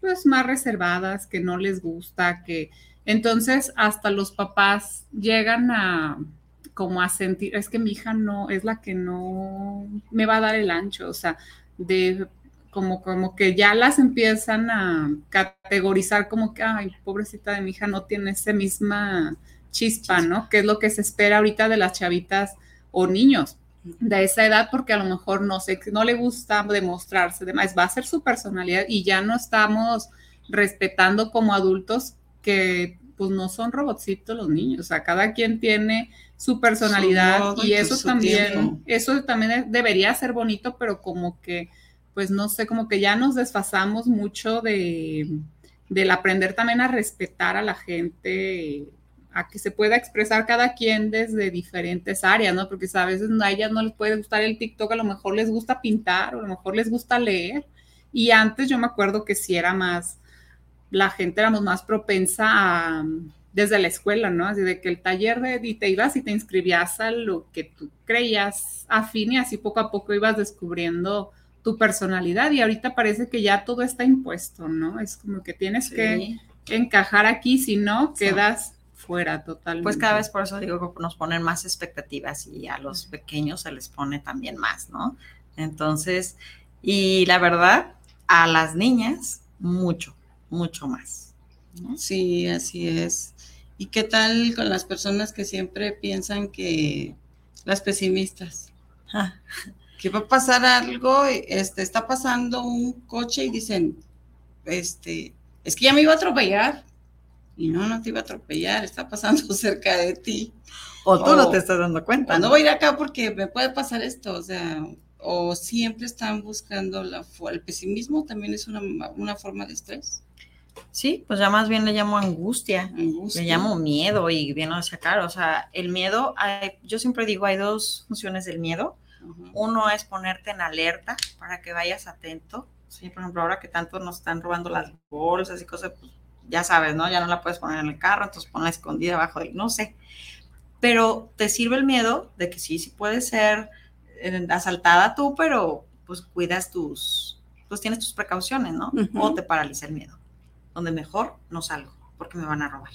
pues más reservadas, que no les gusta, que entonces hasta los papás llegan a como a sentir, es que mi hija no es la que no me va a dar el ancho, o sea, de como, como que ya las empiezan a categorizar como que, ay, pobrecita de mi hija no tiene esa misma chispa, ¿no? Que es lo que se espera ahorita de las chavitas o niños de esa edad porque a lo mejor no sé, no le gusta demostrarse, demás, va a ser su personalidad y ya no estamos respetando como adultos que pues no son robotcitos los niños, o sea, cada quien tiene su personalidad y y eso también, tiempo. eso también debería ser bonito, pero como que, pues no sé, como que ya nos desfasamos mucho de, del aprender también a respetar a la gente, a que se pueda expresar cada quien desde diferentes áreas, ¿no? Porque a veces a ellas no les puede gustar el TikTok, a lo mejor les gusta pintar, o a lo mejor les gusta leer. Y antes yo me acuerdo que sí era más, la gente éramos más propensa a, desde la escuela, ¿no? Así de que el taller de, y te ibas y te inscribías a lo que tú creías afín y así poco a poco ibas descubriendo tu personalidad y ahorita parece que ya todo está impuesto, ¿no? Es como que tienes Sí. que encajar aquí, si no, quedas fuera totalmente. Pues cada vez por eso digo que nos ponen más expectativas y a los pequeños se les pone también más, ¿no? Entonces, y la verdad, a las niñas, mucho, mucho más. ¿No? Sí, así es. ¿Y qué tal con las personas que siempre piensan que las pesimistas? Ah, Que va a pasar algo, este, está pasando un coche y dicen, este, es que ya me iba a atropellar. Y no, no te iba a atropellar, está pasando [LAUGHS] cerca de ti. O tú no te estás dando cuenta. ¿no? voy a ir acá porque me puede pasar esto, o sea, o siempre están buscando la, el pesimismo también es una, una forma de estrés. Sí, pues ya más bien le llamo angustia. angustia. Le llamo miedo y bien hacia acá. O sea, el miedo, hay- yo siempre digo, hay dos funciones del miedo. Uno es ponerte en alerta para que vayas atento. Sí, por ejemplo, ahora que tanto nos están robando las bolsas y cosas, pues ya sabes, ¿no? Ya no la puedes poner en el carro, entonces ponla escondida abajo del, no sé. pero te sirve el miedo de que sí, sí puedes ser eh, asaltada tú, pero pues cuidas tus, pues tienes tus precauciones, ¿no? O te paraliza el miedo, donde mejor no salgo porque me van a robar.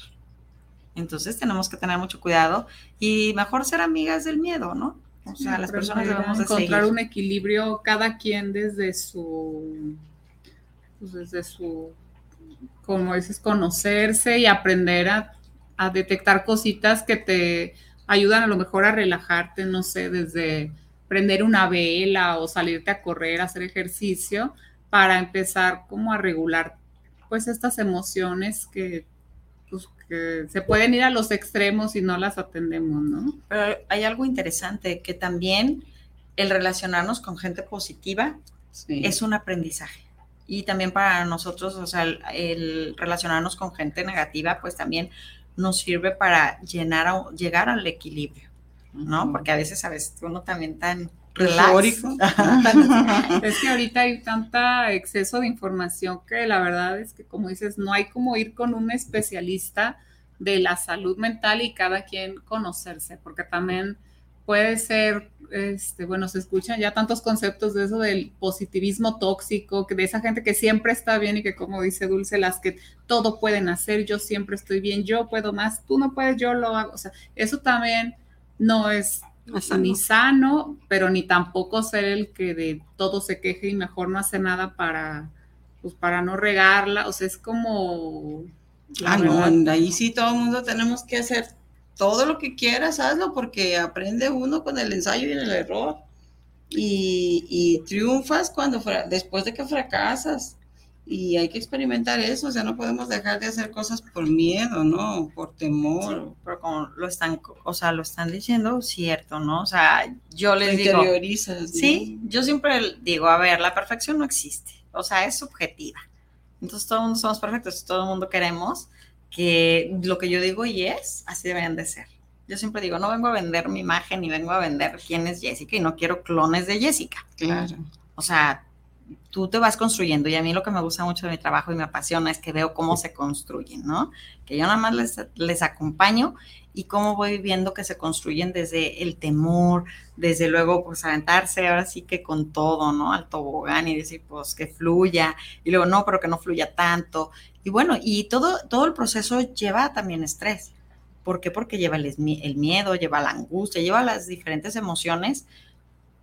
Entonces tenemos que tener mucho cuidado y mejor ser amigas del miedo, ¿no? O sea, las personas debemos de encontrar seguir. un equilibrio cada quien desde su pues, desde su como dices conocerse y aprender a, a detectar cositas que te ayudan a lo mejor a relajarte no sé desde prender una vela o salirte a correr hacer ejercicio para empezar como a regular pues estas emociones que pues, que se pueden ir a los extremos y no las atendemos no Pero hay algo interesante que también el relacionarnos con gente positiva Sí. es un aprendizaje. Y también para nosotros, o sea, el, el relacionarnos con gente negativa, pues también nos sirve para llenar a- llegar al equilibrio, ¿no? Porque a veces, a veces uno también tan relax. Eufórico. [LAUGHS] Es que ahorita hay tanta exceso de información que la verdad es que, como dices, no hay como ir con un especialista de la salud mental y cada quien conocerse, porque también puede ser, este, bueno, se escuchan ya tantos conceptos de eso del positivismo tóxico, que de esa gente que siempre está bien y que, como dice Dulce, las que todo pueden hacer, yo siempre estoy bien, yo puedo más, tú no puedes, yo lo hago. O sea, eso también no es Exacto. ni sano, pero ni tampoco ser el que de todo se queje y mejor no hace nada para, pues para no regarla. O sea, es como Ah, verdad, no, ahí sí todo el mundo tenemos que hacer todo lo que quieras, hazlo, porque aprende uno con el ensayo y el error. Y, y triunfas cuando después de que fracasas. Y hay que experimentar eso, o sea, no podemos dejar de hacer cosas por miedo, ¿no? Por temor. Pero como lo están, o sea, lo están diciendo, cierto, ¿no? O sea, yo les digo. ¿no? Sí, yo siempre digo, a ver, la perfección no existe, o sea, es subjetiva. Entonces todo el mundo somos perfectos, todo el mundo queremos que lo que yo digo y es, así deben de ser. Yo siempre digo, no vengo a vender mi imagen ni vengo a vender quién es Jessica y no quiero clones de Jessica. Claro. O sea, tú te vas construyendo y a mí lo que me gusta mucho de mi trabajo y me apasiona es que veo cómo se construyen, ¿no? Que yo nada más les, les acompaño y cómo voy viendo que se construyen desde el temor, desde luego pues aventarse ahora sí que con todo, ¿no? Al tobogán y decir pues que fluya y luego no, pero que no fluya tanto. Y bueno, y todo, todo el proceso lleva también estrés. ¿Por qué? Porque lleva el, el miedo, lleva la angustia, lleva las diferentes emociones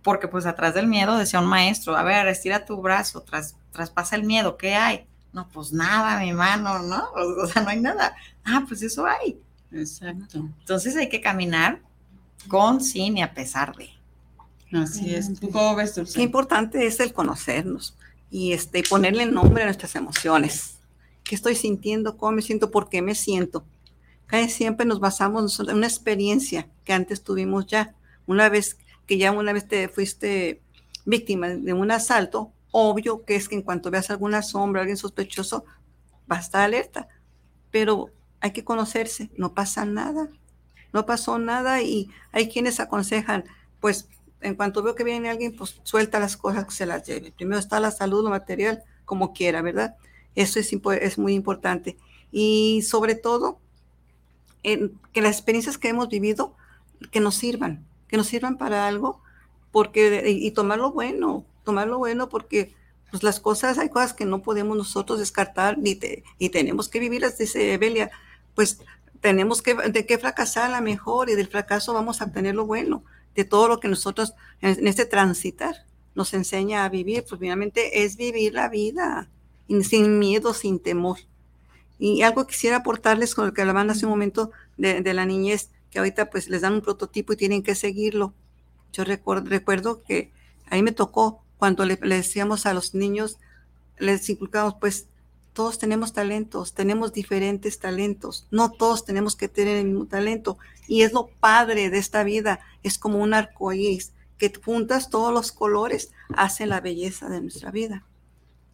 porque pues atrás del miedo decía un maestro, a ver, estira tu brazo, tras, traspasa el miedo, ¿qué hay? No, pues nada, mi mano, ¿no? [LAUGHS] O, sea, no hay nada. Ah, pues eso hay. Exacto. Entonces hay que caminar con, sin y a pesar de. Así es. ¿Tú cómo ves, Dulce? Qué importante es el conocernos y este, y ponerle nombre a nuestras emociones. ¿Qué estoy sintiendo? ¿Cómo me siento? ¿Por qué me siento? Casi siempre nos basamos en una experiencia que antes tuvimos ya. Una vez que ya una vez te fuiste víctima de un asalto, obvio que es que en cuanto veas alguna sombra, alguien sospechoso, va a estar alerta. Pero hay que conocerse, no pasa nada. No pasó nada y hay quienes aconsejan, pues en cuanto veo que viene alguien, pues suelta las cosas que se las lleve. Primero está la salud, lo material, como quiera, ¿verdad? Eso es, es muy importante. Y sobre todo, en- que las experiencias que hemos vivido, que nos sirvan, que nos sirvan para algo, porque, y, tomar lo bueno, tomar lo bueno, porque pues las cosas, hay cosas que no podemos nosotros descartar ni te- y tenemos que vivirlas, dice Belia, pues tenemos que, de que fracasar a la mejor y del fracaso vamos a obtener lo bueno de todo lo que nosotros en, en este transitar nos enseña a vivir, pues finalmente es vivir la vida sin miedo, sin temor. Y algo quisiera aportarles con lo que hablaban hace un momento de la niñez, que ahorita pues les dan un prototipo y tienen que seguirlo. Yo recuerdo, recuerdo que ahí me tocó cuando le, decíamos a los niños, les inculcamos pues todos tenemos talentos, tenemos diferentes talentos, no todos tenemos que tener el mismo talento. Y es lo padre de esta vida, es como un arcoíris, que juntas todos los colores, hace la belleza de nuestra vida.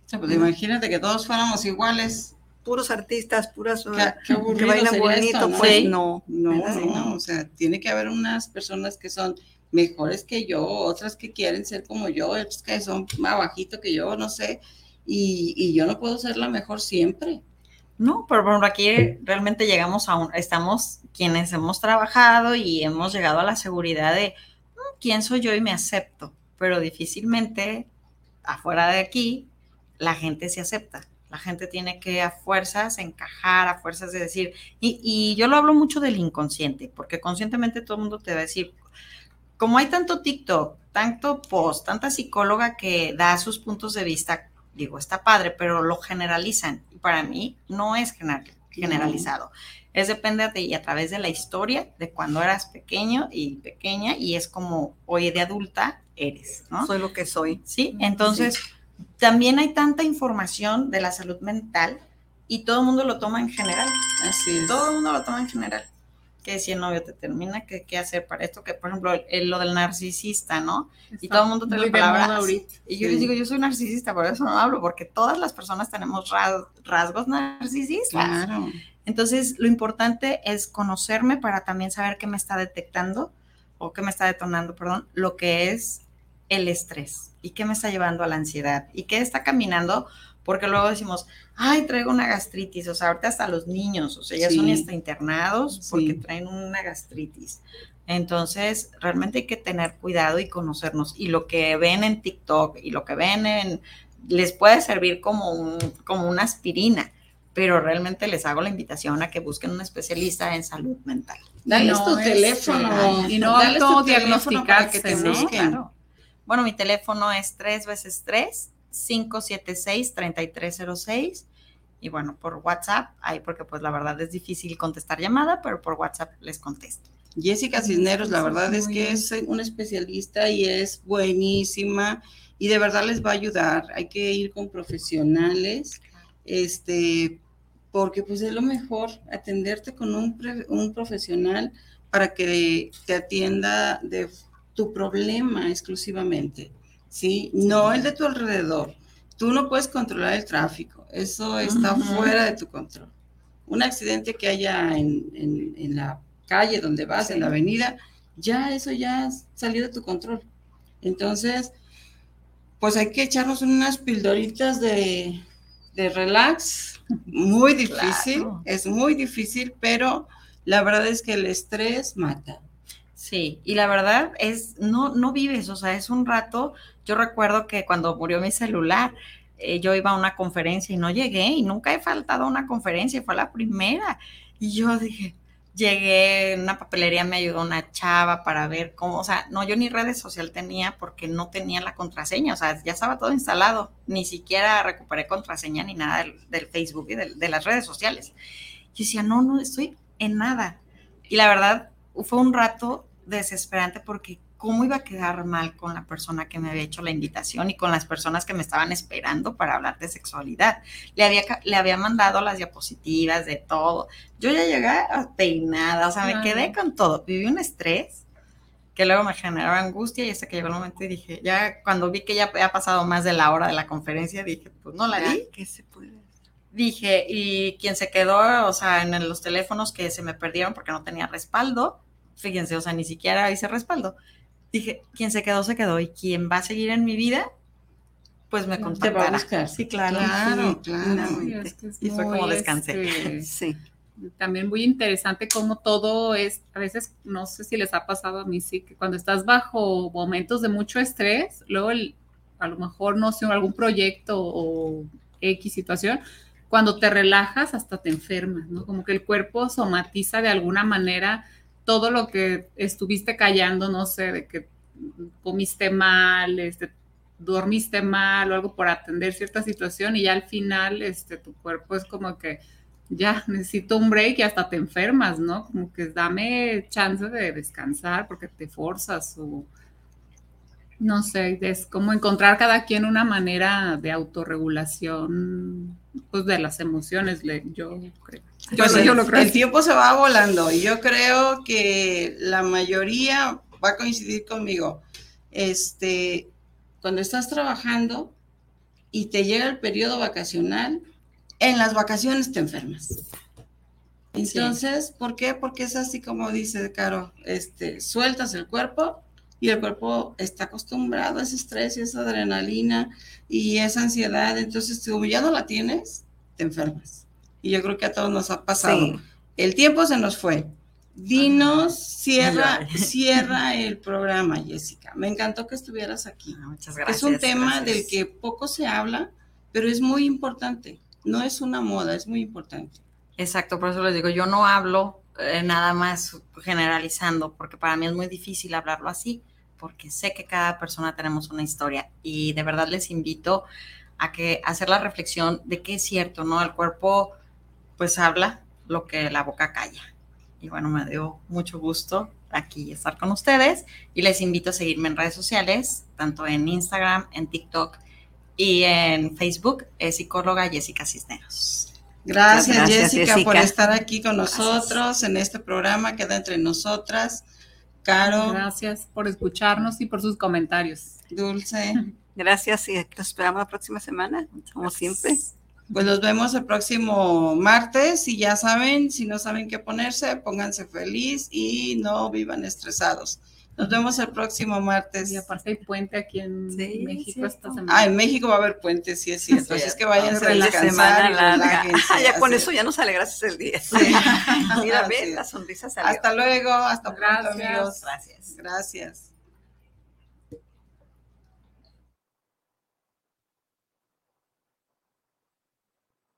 Pues imagínate que todos fuéramos iguales. Puros artistas, puras Qué, qué aburrido que bailan sería bonito, esto, ¿no? pues Sí. no. No, o sea, tiene que haber unas personas que son mejores que yo, otras que quieren ser como yo, otras que son más bajito que yo, no sé, y, y yo no puedo ser la mejor siempre. No, pero por ejemplo, aquí realmente llegamos a un, estamos quienes hemos trabajado y hemos llegado a la seguridad de "Mm, quién soy yo y me acepto, pero difícilmente afuera de aquí la gente se acepta. La gente tiene que a fuerzas encajar, a fuerzas de decir, y, y yo lo hablo mucho del inconsciente, porque conscientemente todo el mundo te va a decir, como hay tanto TikTok, tanto post, tanta psicóloga que da sus puntos de vista, digo, está padre, pero lo generalizan. Y para mí no es general- generalizado. Es depende de y a través de la historia de cuando eras pequeño y pequeña y es como hoy de adulta eres, ¿no? Soy lo que soy. Sí, entonces también hay tanta información de la salud mental y todo el mundo lo toma en general. Así es. Todo el mundo lo toma en general. Que si el novio te termina, ¿qué, qué hacer para esto? Que, por ejemplo, el- lo del narcisista, ¿no? y todo el mundo te palabras. ahorita. Y yo les digo, yo soy narcisista, por eso no hablo, porque todas las personas tenemos ras- rasgos narcisistas. Claro. Entonces, lo importante es conocerme para también saber qué me está detectando o qué me está detonando, perdón, lo que es el estrés y qué me está llevando a la ansiedad y qué está caminando, porque luego decimos, ay, traigo una gastritis, o sea, ahorita hasta los niños, o sea, ya son hasta internados porque Sí. traen una gastritis. Entonces, realmente hay que tener cuidado y conocernos. Y lo que ven en TikTok y lo que ven en, les puede servir como, un, como una aspirina, pero realmente les hago la invitación a que busquen un especialista en salud mental. Dales No, tu este, teléfono. y no para que autodiagnosticarse, te ¿no? busquen. Claro. Bueno, mi teléfono es 3 veces 3 576 3306 y bueno, por WhatsApp, ahí porque pues la verdad es difícil contestar llamada, pero por WhatsApp les contesto. Jessica Cisneros, la verdad es que es una especialista y es buenísima y de verdad les va a ayudar. Hay que ir con profesionales, este, porque pues es lo mejor atenderte con un, pre- un profesional para que te atienda de tu problema exclusivamente, ¿sí? No el de tu alrededor. Tú no puedes controlar el tráfico, eso está fuera de tu control. Un accidente que haya en, en- en la calle donde vas, en la avenida, ya eso ya salió de tu control. Entonces, pues hay que echarnos unas pildoritas de, de relax. Muy [LAUGHS] difícil, Claro. es muy difícil, pero la verdad es que el estrés mata. Sí, y la verdad es, no, no vives, o sea, es un rato, yo recuerdo que cuando murió mi celular, eh, yo iba a una conferencia y no llegué, y nunca he faltado a una conferencia, fue la primera, y yo dije, llegué en una papelería, me ayudó una chava para ver cómo, o sea, no, yo ni redes social tenía porque no tenía la contraseña, o sea, ya estaba todo instalado, ni siquiera recuperé contraseña ni nada del, Facebook y del- de las redes sociales. Yo decía, no, no estoy en nada. Y la verdad, fue un rato desesperante porque cómo iba a quedar mal con la persona que me había hecho la invitación y con las personas que me estaban esperando para hablar de sexualidad. Le había, le había mandado las diapositivas de todo. Yo ya llegué peinada, o sea, me quedé con todo. Viví un estrés que luego me generaba angustia y hasta que llegó el momento y dije, ya cuando vi que ya había pasado más de la hora de la conferencia, dije, pues no la di. ¿Qué se puede? Dije, y quien se quedó, o sea, en los teléfonos que se me perdieron porque no tenía respaldo, fíjense, o sea, ni siquiera hice respaldo. Dije, quien se quedó, se quedó, y quien va a seguir en mi vida, pues me Te va a contactará. buscar. Sí, claro. Claro, Sí, claro. Sí, es que es Y fue como descansé. este, Sí. también muy interesante cómo todo es, a veces, no sé si les ha pasado a mí, sí, que cuando estás bajo momentos de mucho estrés, luego el- a lo mejor, no sé, algún proyecto o X situación, cuando te relajas hasta te enfermas, ¿no? Como que el cuerpo somatiza de alguna manera todo lo que estuviste callando, no sé, de que comiste mal, este, dormiste mal o algo por atender cierta situación y ya al final, este, tu cuerpo es como que ya [LAUGHS] necesito un break y hasta te enfermas, ¿no? Como que dame chance de descansar porque te forzas o no sé, es como encontrar cada quien una manera de autorregulación pues de las emociones, yo creo. Yo, yo el, lo creo. el tiempo se va volando y yo creo que la mayoría va a coincidir conmigo. Este, cuando estás trabajando y te llega el periodo vacacional, en las vacaciones te enfermas. Entonces, ¿por qué? Porque es así como dice Caro, este, sueltas el cuerpo y el cuerpo está acostumbrado a ese estrés y esa adrenalina y esa ansiedad. Entonces, como ya no la tienes, te enfermas. Y yo creo que a todos nos ha pasado. Sí. El tiempo se nos fue. Dinos, cierra, [LAUGHS] cierra el programa, Jessica. Me encantó que estuvieras aquí. Ah, Muchas gracias. es un tema gracias. del que poco se habla, pero es muy importante. No es una moda, es muy importante. Exacto, por eso les digo, yo no hablo eh, nada más generalizando, porque para mí es muy difícil hablarlo así, porque sé que cada persona tenemos una historia y de verdad les invito a que a hacer la reflexión de que es cierto, ¿no? El cuerpo pues habla lo que la boca calla. Y bueno, me dio mucho gusto aquí estar con ustedes y les invito a seguirme en redes sociales, tanto en Instagram, en TikTok y en Facebook, es psicóloga Jessica Cisneros. Gracias, Gracias, Jessica, por estar aquí con nosotros en este programa. Queda entre nosotras. Caro, Gracias por escucharnos y por sus comentarios. Dulce. [LAUGHS] Gracias y los esperamos la próxima semana, como siempre. Pues los vemos el próximo martes y ya saben, si no saben qué ponerse, pónganse feliz y no vivan estresados. Nos vemos el próximo martes. Y aparte hay puente aquí en Sí, México esta semana. Ah, en México va a haber puentes, sí es cierto. Así es que váyanse a la semana larga. relájense, [LAUGHS] ya con así eso ya nos alegraste el día. Sí. [LAUGHS] Mira, ve, la sonrisa salió. Hasta luego, hasta pronto, Gracias. amigos. Gracias. Gracias.